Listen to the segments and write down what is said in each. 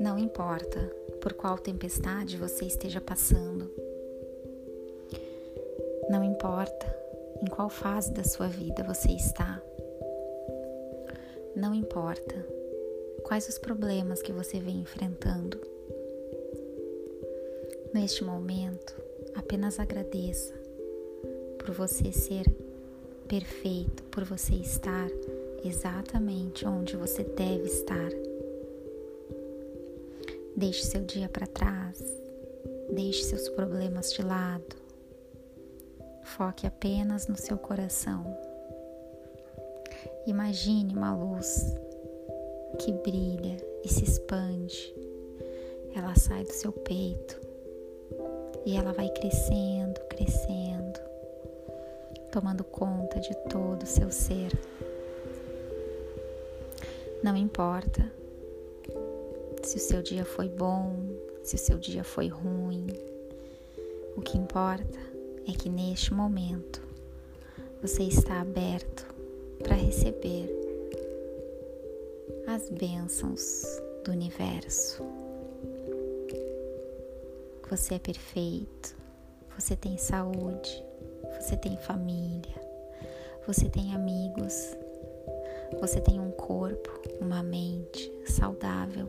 Não importa por qual tempestade você esteja passando, não importa em qual fase da sua vida você está, não importa quais os problemas que você vem enfrentando. Neste momento, apenas agradeça por você ser perfeito, por você estar exatamente onde você deve estar. Deixe seu dia para trás, deixe seus problemas de lado. Foque apenas no seu coração. Imagine uma luz que brilha e se expande. Ela sai do seu peito e ela vai crescendo, crescendo, tomando conta de todo o seu ser. Não importa se o seu dia foi bom, se o seu dia foi ruim. O que importa é que neste momento você está aberto para receber as bênçãos do universo. Você é perfeito, você tem saúde, você tem família, você tem amigos, você tem um corpo, uma mente saudável.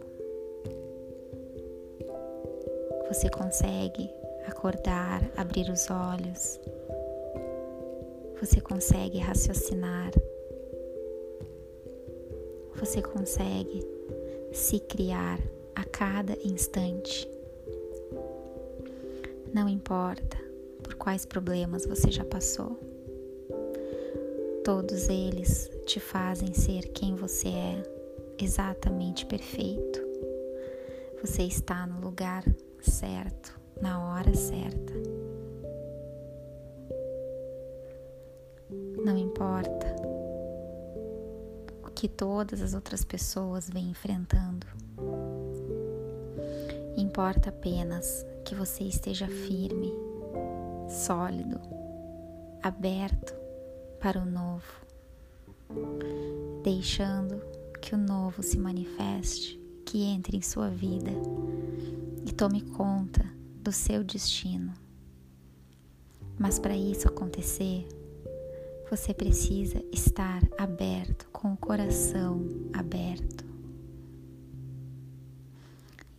Você consegue acordar, abrir os olhos. Você consegue raciocinar. Você consegue se criar a cada instante. Não importa por quais problemas você já passou, todos eles te fazem ser quem você é, exatamente perfeito. Você está no lugar certo, na hora certa. Não importa o que todas as outras pessoas vêm enfrentando. Importa apenas que você esteja firme, sólido, aberto para o novo, deixando que o novo se manifeste, que entre em sua vida e tome conta do seu destino. Mas para isso acontecer, você precisa estar aberto, com o coração aberto.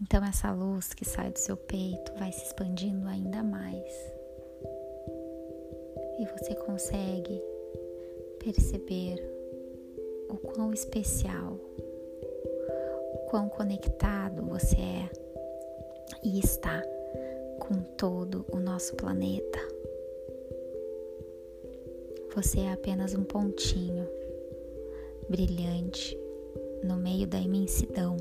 Então, essa luz que sai do seu peito vai se expandindo ainda mais. Você consegue perceber o quão especial, o quão conectado você é e está com todo o nosso planeta. Você é apenas um pontinho brilhante no meio da imensidão.